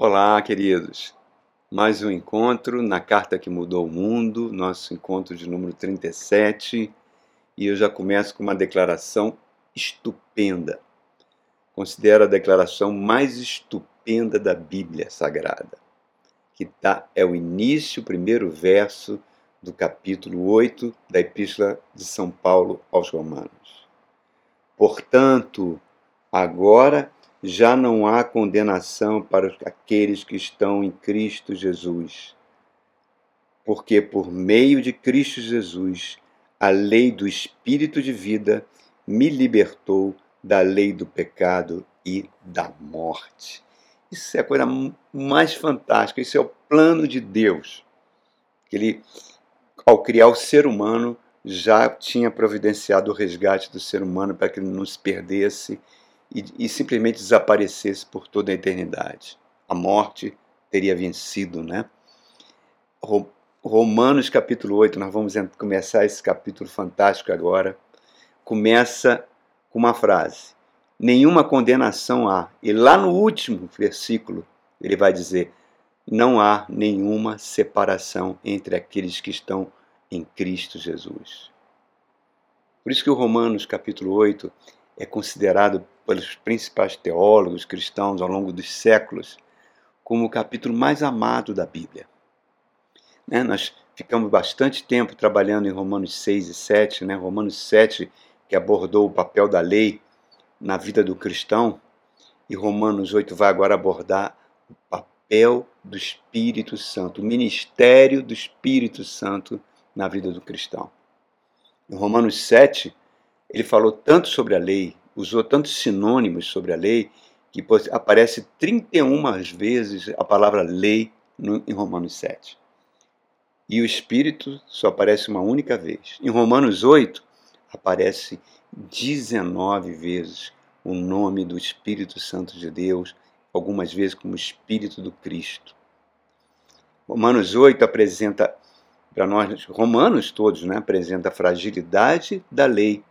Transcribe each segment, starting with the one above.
Olá, queridos. Mais um encontro na Carta que Mudou o Mundo, nosso encontro de número 37. E eu já começo com uma declaração estupenda. Considero a declaração mais estupenda da Bíblia Sagrada, que tá, é o início, o primeiro verso do capítulo 8 da Epístola de São Paulo aos Romanos. Portanto, agora já não há condenação para aqueles que estão em Cristo Jesus. Porque por meio de Cristo Jesus, a lei do Espírito de vida me libertou da lei do pecado e da morte. Isso é a coisa mais fantástica, isso é o plano de Deus. Ele, ao criar o ser humano, já tinha providenciado o resgate do ser humano para que ele não se perdesse e, e simplesmente desaparecesse por toda a eternidade. A morte teria vencido, né? Romanos capítulo 8, nós vamos começar esse capítulo fantástico agora. Começa com uma frase: Nenhuma condenação há. E lá no último versículo, ele vai dizer: Não há nenhuma separação entre aqueles que estão em Cristo Jesus. Por isso que o Romanos capítulo 8 é considerado pelos principais teólogos cristãos ao longo dos séculos como o capítulo mais amado da Bíblia. Né? Nós ficamos bastante tempo trabalhando em Romanos 6 e 7, né? Romanos 7, que abordou o papel da lei na vida do cristão, e Romanos 8 vai agora abordar o papel do Espírito Santo, o ministério do Espírito Santo na vida do cristão. Em Romanos 7, ele falou tanto sobre a lei, usou tantos sinônimos sobre a lei, que aparece 31 vezes a palavra lei em Romanos 7. E o Espírito só aparece uma única vez. Em Romanos 8, aparece 19 vezes o nome do Espírito Santo de Deus, algumas vezes como Espírito do Cristo. Romanos 8 apresenta para nós, romanos todos, né, apresenta a fragilidade da lei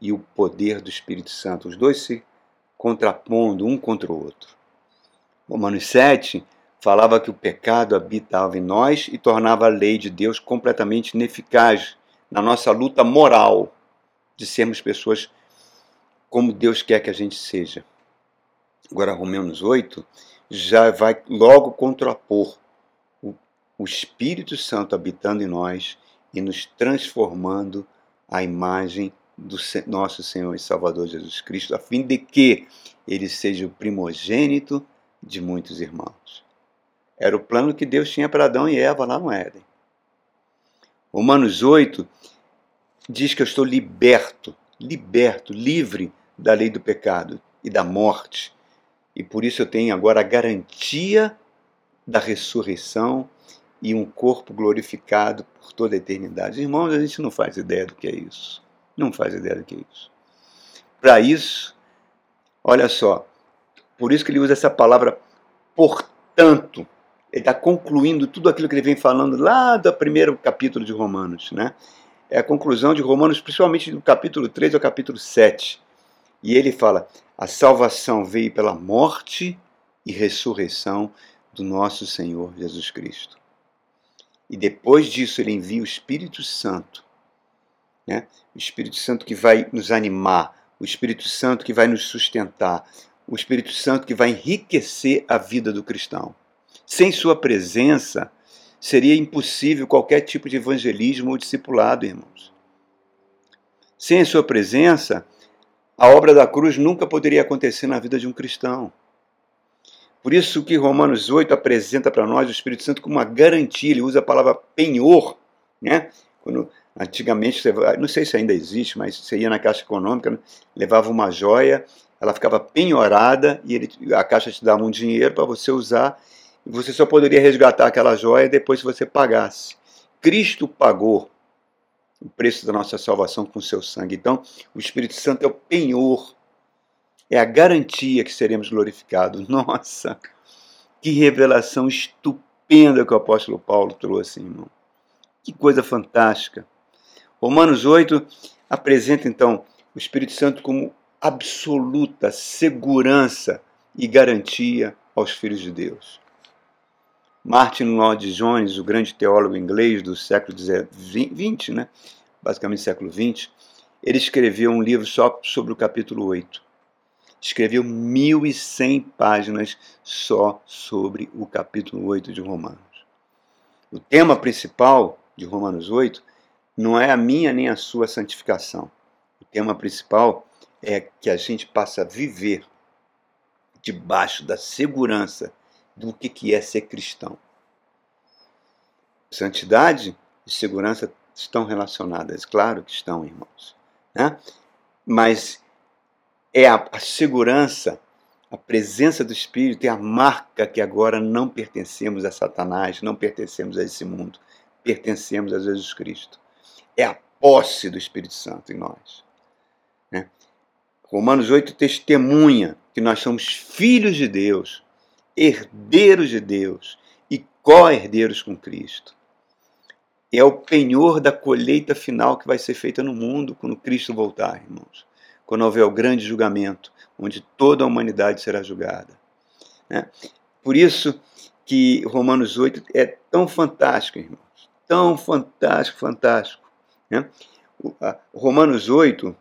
e o poder do Espírito Santo, os dois se contrapondo um contra o outro. Romanos 7 falava que o pecado habitava em nós e tornava a lei de Deus completamente ineficaz na nossa luta moral de sermos pessoas como Deus quer que a gente seja. Agora, Romanos 8 já vai logo contrapor o, o Espírito Santo habitando em nós e nos transformando à imagem do nosso Senhor e Salvador Jesus Cristo, a fim de que ele seja o primogênito de muitos irmãos. Era o plano que Deus tinha para Adão e Eva lá no Éden. Romanos 8 diz que eu estou liberto, liberto, livre da lei do pecado e da morte. E por isso eu tenho agora a garantia da ressurreição e um corpo glorificado por toda a eternidade. Irmãos, a gente não faz ideia do que é isso. Não faz ideia do que é isso. Para isso, olha só, por isso que ele usa essa palavra portanto. Ele está concluindo tudo aquilo que ele vem falando lá do primeiro capítulo de Romanos. Né? É a conclusão de Romanos, principalmente do capítulo 3 ao capítulo 7. E ele fala: a salvação veio pela morte e ressurreição do nosso Senhor Jesus Cristo. E depois disso ele envia o Espírito Santo né? O Espírito Santo que vai nos animar, o Espírito Santo que vai nos sustentar, o Espírito Santo que vai enriquecer a vida do cristão. Sem sua presença, seria impossível qualquer tipo de evangelismo ou discipulado, irmãos. Sem a sua presença, a obra da cruz nunca poderia acontecer na vida de um cristão. Por isso que Romanos 8 apresenta para nós o Espírito Santo como uma garantia, ele usa a palavra penhor, né? Quando Antigamente, não sei se ainda existe, mas você ia na Caixa Econômica, levava uma joia, ela ficava penhorada e ele, a Caixa te dava um dinheiro para você usar e você só poderia resgatar aquela joia depois que você pagasse. Cristo pagou o preço da nossa salvação com seu sangue. Então, o Espírito Santo é o penhor, é a garantia que seremos glorificados. Nossa, que revelação estupenda que o apóstolo Paulo trouxe, irmão. Que coisa fantástica. Romanos 8 apresenta então o Espírito Santo como absoluta segurança e garantia aos filhos de Deus. Martin Lloyd Jones, o grande teólogo inglês do século XX, né? basicamente século XX, ele escreveu um livro só sobre o capítulo 8. Escreveu 1.100 páginas só sobre o capítulo 8 de Romanos. O tema principal de Romanos 8 não é a minha nem a sua santificação. O tema principal é que a gente passa a viver debaixo da segurança do que é ser cristão. Santidade e segurança estão relacionadas, claro que estão, irmãos. Né? Mas é a, a segurança, a presença do Espírito é a marca que agora não pertencemos a Satanás, não pertencemos a esse mundo, pertencemos a Jesus Cristo. É a posse do Espírito Santo em nós. Né? Romanos 8 testemunha que nós somos filhos de Deus, herdeiros de Deus e co-herdeiros com Cristo. É o penhor da colheita final que vai ser feita no mundo quando Cristo voltar, irmãos. Quando houver o grande julgamento, onde toda a humanidade será julgada. Né? Por isso que Romanos 8 é tão fantástico, irmãos. Tão fantástico, fantástico. Né? Romanos 8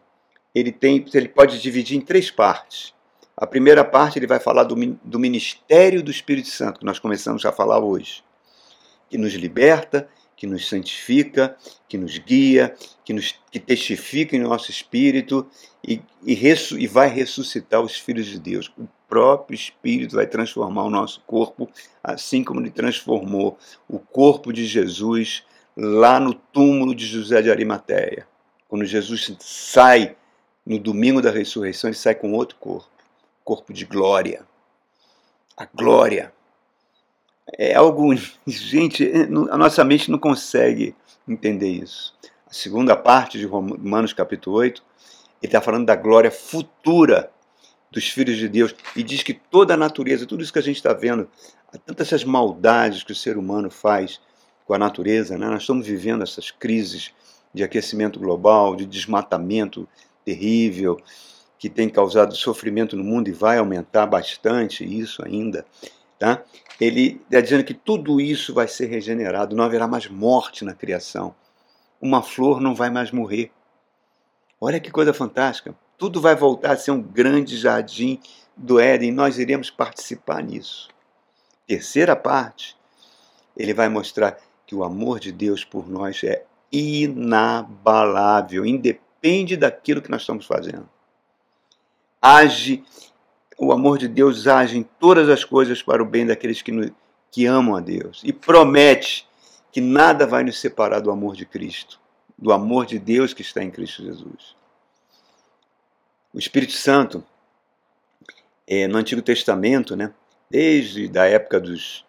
ele, tem, ele pode dividir em três partes. A primeira parte ele vai falar do, do ministério do Espírito Santo, que nós começamos a falar hoje, que nos liberta, que nos santifica, que nos guia, que, nos, que testifica em nosso espírito e, e, e vai ressuscitar os filhos de Deus. O próprio Espírito vai transformar o nosso corpo, assim como ele transformou o corpo de Jesus lá no túmulo de José de Arimateia. Quando Jesus sai no domingo da ressurreição, ele sai com outro corpo corpo de glória. A glória. É algo. Gente, a nossa mente não consegue entender isso. A segunda parte de Romanos capítulo 8, ele está falando da glória futura dos filhos de Deus e diz que toda a natureza, tudo isso que a gente está vendo, tantas essas maldades que o ser humano faz com a natureza, né? nós estamos vivendo essas crises de aquecimento global, de desmatamento terrível, que tem causado sofrimento no mundo e vai aumentar bastante isso ainda, tá? ele está dizendo que tudo isso vai ser regenerado, não haverá mais morte na criação. Uma flor não vai mais morrer. Olha que coisa fantástica. Tudo vai voltar a ser um grande jardim do Éden, nós iremos participar nisso. Terceira parte, ele vai mostrar que o amor de Deus por nós é inabalável, independe daquilo que nós estamos fazendo age, o amor de Deus age em todas as coisas para o bem daqueles que, que amam a Deus. E promete que nada vai nos separar do amor de Cristo, do amor de Deus que está em Cristo Jesus. O Espírito Santo, é, no Antigo Testamento, né, desde a época dos,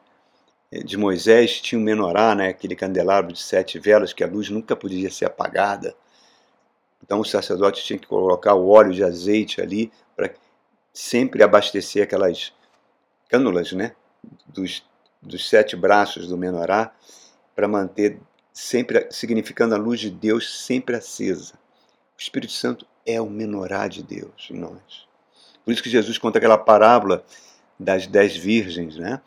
de Moisés, tinha um menorá, né, aquele candelabro de sete velas, que a luz nunca podia ser apagada. Então o sacerdote tinha que colocar o óleo de azeite ali para sempre abastecer aquelas cânulas, né, dos, dos sete braços do menorá, para manter sempre significando a luz de Deus sempre acesa. O Espírito Santo é o menorá de Deus em nós. Por isso que Jesus conta aquela parábola das dez virgens, né?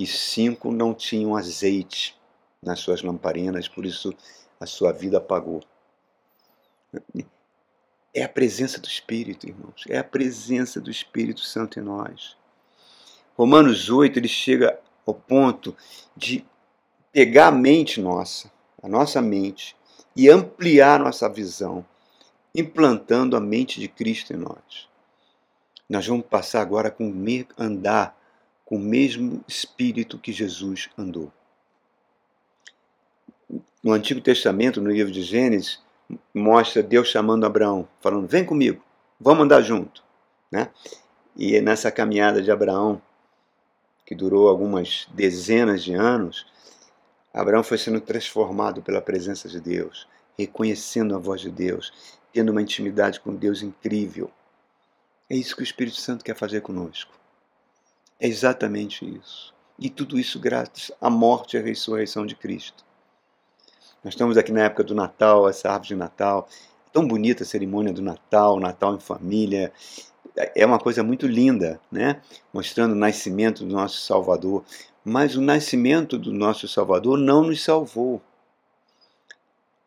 Que cinco não tinham azeite nas suas lamparinas, por isso a sua vida apagou. É a presença do Espírito, irmãos. É a presença do Espírito Santo em nós. Romanos 8, ele chega ao ponto de pegar a mente nossa, a nossa mente, e ampliar nossa visão, implantando a mente de Cristo em nós. Nós vamos passar agora a andar com o mesmo espírito que Jesus andou. No Antigo Testamento, no livro de Gênesis, mostra Deus chamando Abraão, falando: vem comigo, vamos andar junto. Né? E nessa caminhada de Abraão, que durou algumas dezenas de anos, Abraão foi sendo transformado pela presença de Deus, reconhecendo a voz de Deus, tendo uma intimidade com Deus incrível. É isso que o Espírito Santo quer fazer conosco. É exatamente isso. E tudo isso graças à morte e à ressurreição de Cristo. Nós estamos aqui na época do Natal, essa árvore de Natal. Tão bonita a cerimônia do Natal, Natal em família. é uma coisa muito linda, né? Mostrando o nascimento do nosso Salvador. Mas o nascimento do nosso Salvador não nos salvou.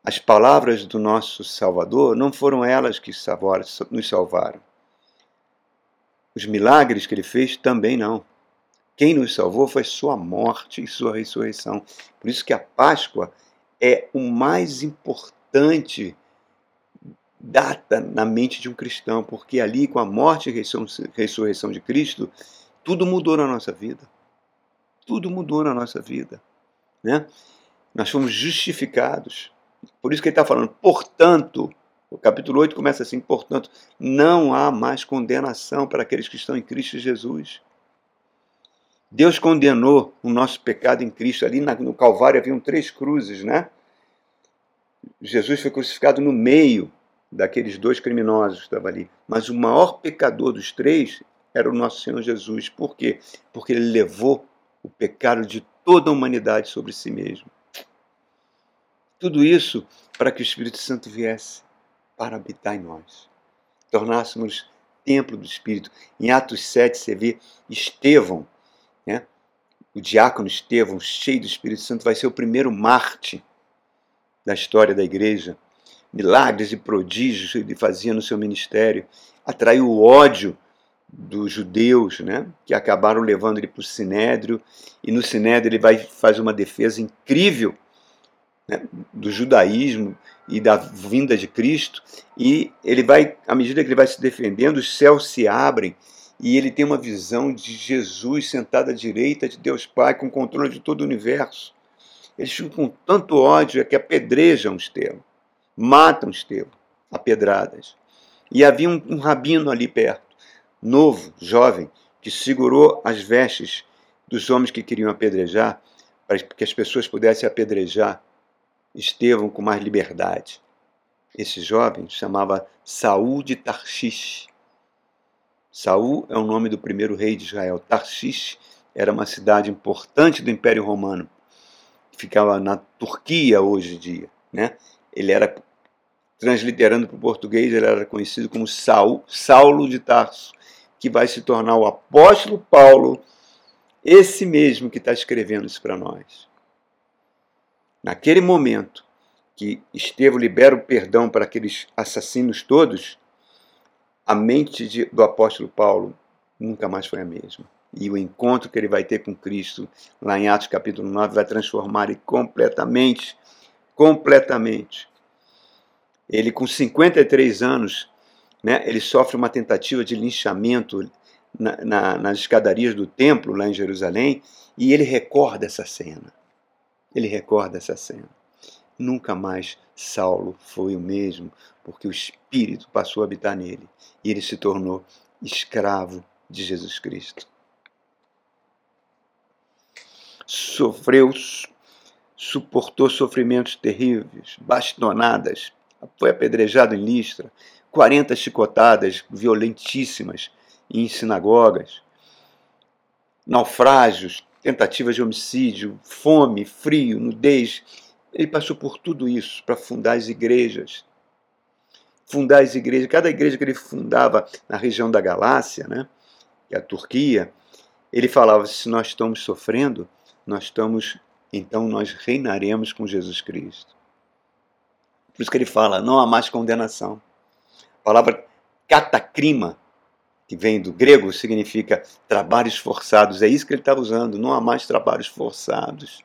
As palavras do nosso Salvador não foram elas que nos salvaram. Os milagres que ele fez também não. Quem nos salvou foi sua morte e sua ressurreição. Por isso que a Páscoa é o mais importante data na mente de um cristão, porque ali, com a morte e ressurreição de Cristo, tudo mudou na nossa vida. Tudo mudou na nossa vida. Né? Nós fomos justificados. Por isso que ele está falando, portanto, o capítulo 8 começa assim: portanto, não há mais condenação para aqueles que estão em Cristo Jesus. Deus condenou o nosso pecado em Cristo. Ali no Calvário haviam três cruzes, né? Jesus foi crucificado no meio daqueles dois criminosos que estavam ali. Mas o maior pecador dos três era o nosso Senhor Jesus. Por quê? Porque ele levou o pecado de toda a humanidade sobre si mesmo. Tudo isso para que o Espírito Santo viesse para habitar em nós, tornássemos templo do Espírito. Em Atos 7 você vê Estevão, né? o diácono Estevão, cheio do Espírito Santo, vai ser o primeiro Marte da história da igreja. Milagres e prodígios ele fazia no seu ministério, atraiu o ódio dos judeus, né, que acabaram levando ele para o Sinédrio, e no Sinédrio ele vai faz uma defesa incrível né, do judaísmo e da vinda de Cristo, e ele vai, à medida que ele vai se defendendo, os céus se abrem, e ele tem uma visão de Jesus sentado à direita de Deus Pai, com controle de todo o universo. Eles ficam com tanto ódio é que apedrejam Estevão matam Estevão a pedradas. E havia um, um rabino ali perto, novo, jovem, que segurou as vestes dos homens que queriam apedrejar, para que as pessoas pudessem apedrejar Estevão com mais liberdade. Esse jovem chamava Saul de Tarshish. Saul é o nome do primeiro rei de Israel. Tarshish era uma cidade importante do Império Romano, que ficava na Turquia hoje em dia. Né? ele era, transliterando para o português, ele era conhecido como Saul, Saulo de Tarso, que vai se tornar o apóstolo Paulo, esse mesmo que está escrevendo isso para nós. Naquele momento que Estevão libera o perdão para aqueles assassinos todos, a mente de, do apóstolo Paulo nunca mais foi a mesma. E o encontro que ele vai ter com Cristo, lá em Atos capítulo 9, vai transformar ele completamente completamente. Ele, com 53 anos, né, ele sofre uma tentativa de linchamento na, na, nas escadarias do templo, lá em Jerusalém, e ele recorda essa cena. Ele recorda essa cena. Nunca mais Saulo foi o mesmo, porque o Espírito passou a habitar nele e ele se tornou escravo de Jesus Cristo. Sofreu suportou sofrimentos terríveis, bastonadas, foi apedrejado em Listra, 40 chicotadas violentíssimas em sinagogas, naufrágios, tentativas de homicídio, fome, frio, nudez. Ele passou por tudo isso para fundar as igrejas. Fundar as igrejas, cada igreja que ele fundava na região da Galácia, né, que é a Turquia, ele falava: se nós estamos sofrendo, nós estamos então nós reinaremos com Jesus Cristo. Por isso que ele fala: não há mais condenação. A palavra catacrima, que vem do grego, significa trabalhos forçados. É isso que ele está usando. Não há mais trabalhos forçados.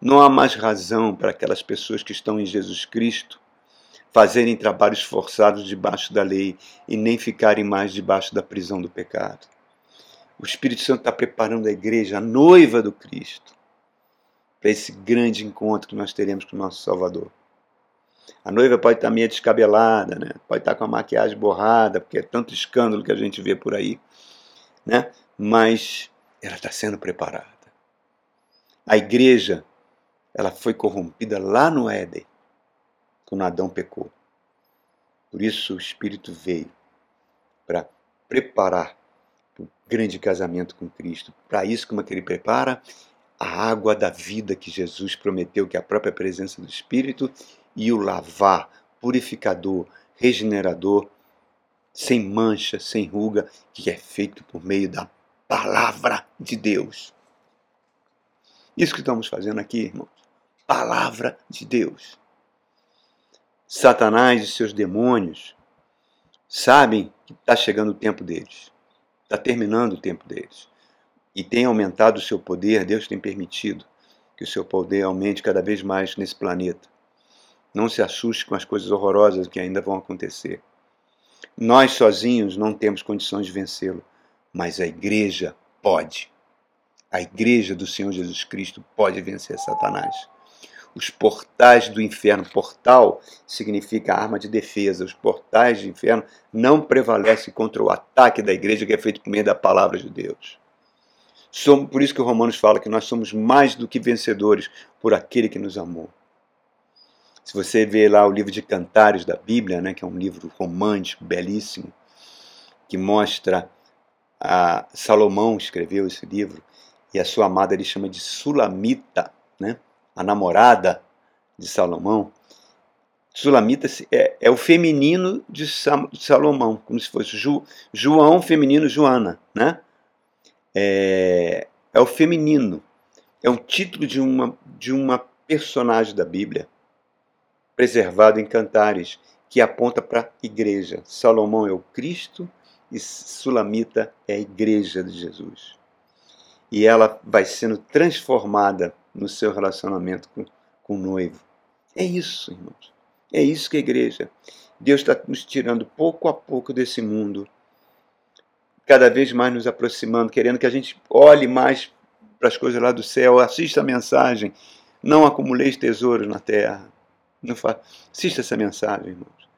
Não há mais razão para aquelas pessoas que estão em Jesus Cristo fazerem trabalhos forçados debaixo da lei e nem ficarem mais debaixo da prisão do pecado. O Espírito Santo está preparando a igreja, a noiva do Cristo, para esse grande encontro que nós teremos com o nosso Salvador. A noiva pode estar meio descabelada, né? pode estar com a maquiagem borrada, porque é tanto escândalo que a gente vê por aí, né? mas ela está sendo preparada. A igreja ela foi corrompida lá no Éden, quando Adão pecou. Por isso o Espírito veio para preparar o grande casamento com Cristo. Para isso, como é que ele prepara? a água da vida que Jesus prometeu, que é a própria presença do Espírito, e o lavar, purificador, regenerador sem mancha, sem ruga, que é feito por meio da palavra de Deus. Isso que estamos fazendo aqui, irmãos. Palavra de Deus. Satanás e seus demônios sabem que está chegando o tempo deles. Está terminando o tempo deles. E tem aumentado o seu poder, Deus tem permitido que o seu poder aumente cada vez mais nesse planeta. Não se assuste com as coisas horrorosas que ainda vão acontecer. Nós sozinhos não temos condições de vencê-lo, mas a igreja pode. A igreja do Senhor Jesus Cristo pode vencer Satanás. Os portais do inferno, portal significa arma de defesa. Os portais do inferno não prevalecem contra o ataque da igreja que é feito por meio da palavra de Deus. Somos, por isso que o Romanos fala que nós somos mais do que vencedores por aquele que nos amou. Se você vê lá o livro de Cantares da Bíblia, né, que é um livro romântico, belíssimo, que mostra a Salomão escreveu esse livro e a sua amada ele chama de Sulamita, né, a namorada de Salomão. Sulamita é, é o feminino de Salomão, como se fosse Ju, João feminino Joana, né? É, é o feminino. É um título de uma, de uma personagem da Bíblia preservado em Cantares, que aponta para a igreja. Salomão é o Cristo e Sulamita é a igreja de Jesus. E ela vai sendo transformada no seu relacionamento com, com o noivo. É isso, irmãos. É isso que a igreja. Deus está nos tirando pouco a pouco desse mundo, cada vez mais nos aproximando, querendo que a gente olhe mais para as coisas lá do céu, assista a mensagem. Não acumuleis tesouros na terra. Não fa... Assista essa mensagem, irmãos.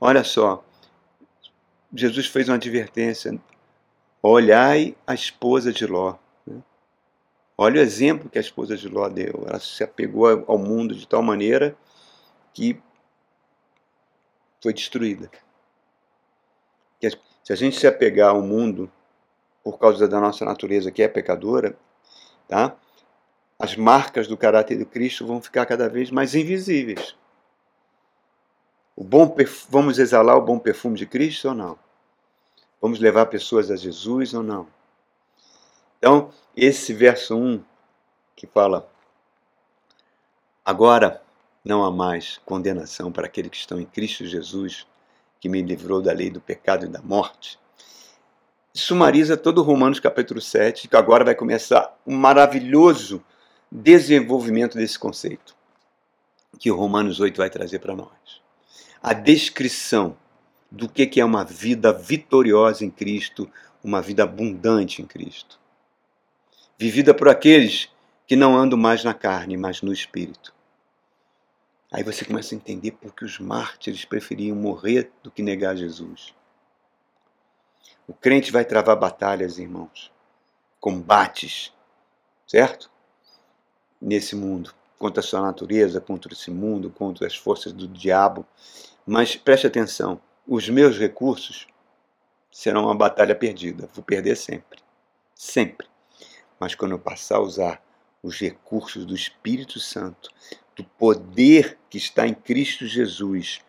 Olha só. Jesus fez uma advertência. Olhai a esposa de Ló. Né? Olha o exemplo que a esposa de Ló deu. Ela se apegou ao mundo de tal maneira que foi destruída. Se a gente se apegar ao mundo por causa da nossa natureza que é pecadora, tá? As marcas do caráter de Cristo vão ficar cada vez mais invisíveis. O bom vamos exalar o bom perfume de Cristo ou não? Vamos levar pessoas a Jesus ou não? Então, esse verso 1 que fala: Agora não há mais condenação para aqueles que estão em Cristo Jesus, que me livrou da lei do pecado e da morte. Sumariza todo Romanos capítulo 7, que agora vai começar um maravilhoso desenvolvimento desse conceito que Romanos 8 vai trazer para nós. A descrição do que é uma vida vitoriosa em Cristo, uma vida abundante em Cristo. Vivida por aqueles que não andam mais na carne, mas no espírito. Aí você começa a entender por que os mártires preferiam morrer do que negar Jesus. O crente vai travar batalhas, irmãos, combates, certo? Nesse mundo, contra a sua natureza, contra esse mundo, contra as forças do diabo. Mas preste atenção: os meus recursos serão uma batalha perdida. Vou perder sempre. Sempre. Mas quando eu passar a usar os recursos do Espírito Santo, do poder que está em Cristo Jesus,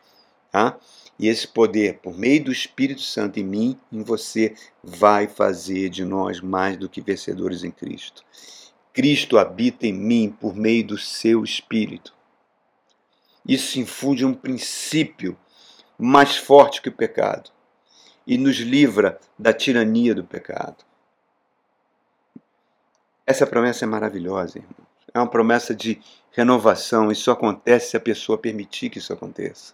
tá? E esse poder, por meio do Espírito Santo em mim, em você, vai fazer de nós mais do que vencedores em Cristo. Cristo habita em mim por meio do seu Espírito. Isso infunde um princípio mais forte que o pecado e nos livra da tirania do pecado. Essa promessa é maravilhosa, irmãos. É uma promessa de renovação. Isso acontece se a pessoa permitir que isso aconteça.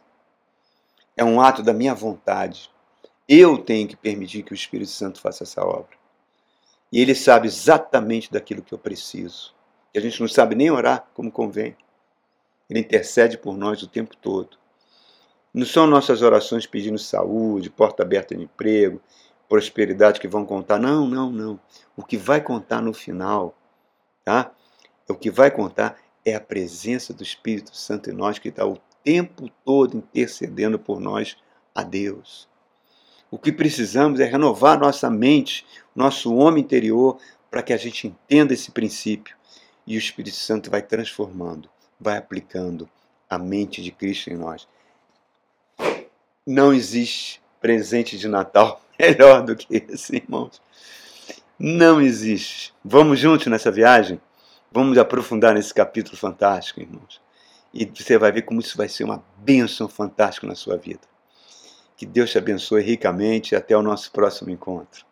É um ato da minha vontade. Eu tenho que permitir que o Espírito Santo faça essa obra. E Ele sabe exatamente daquilo que eu preciso. E a gente não sabe nem orar como convém. Ele intercede por nós o tempo todo. Não são nossas orações pedindo saúde, porta aberta de emprego, prosperidade que vão contar. Não, não, não. O que vai contar no final, tá? O que vai contar é a presença do Espírito Santo em nós que está o tempo todo intercedendo por nós a Deus. O que precisamos é renovar nossa mente, nosso homem interior, para que a gente entenda esse princípio. E o Espírito Santo vai transformando, vai aplicando a mente de Cristo em nós. Não existe presente de Natal melhor do que esse, irmãos. Não existe. Vamos juntos nessa viagem? Vamos aprofundar nesse capítulo fantástico, irmãos. E você vai ver como isso vai ser uma bênção fantástica na sua vida. Que Deus te abençoe ricamente e até o nosso próximo encontro.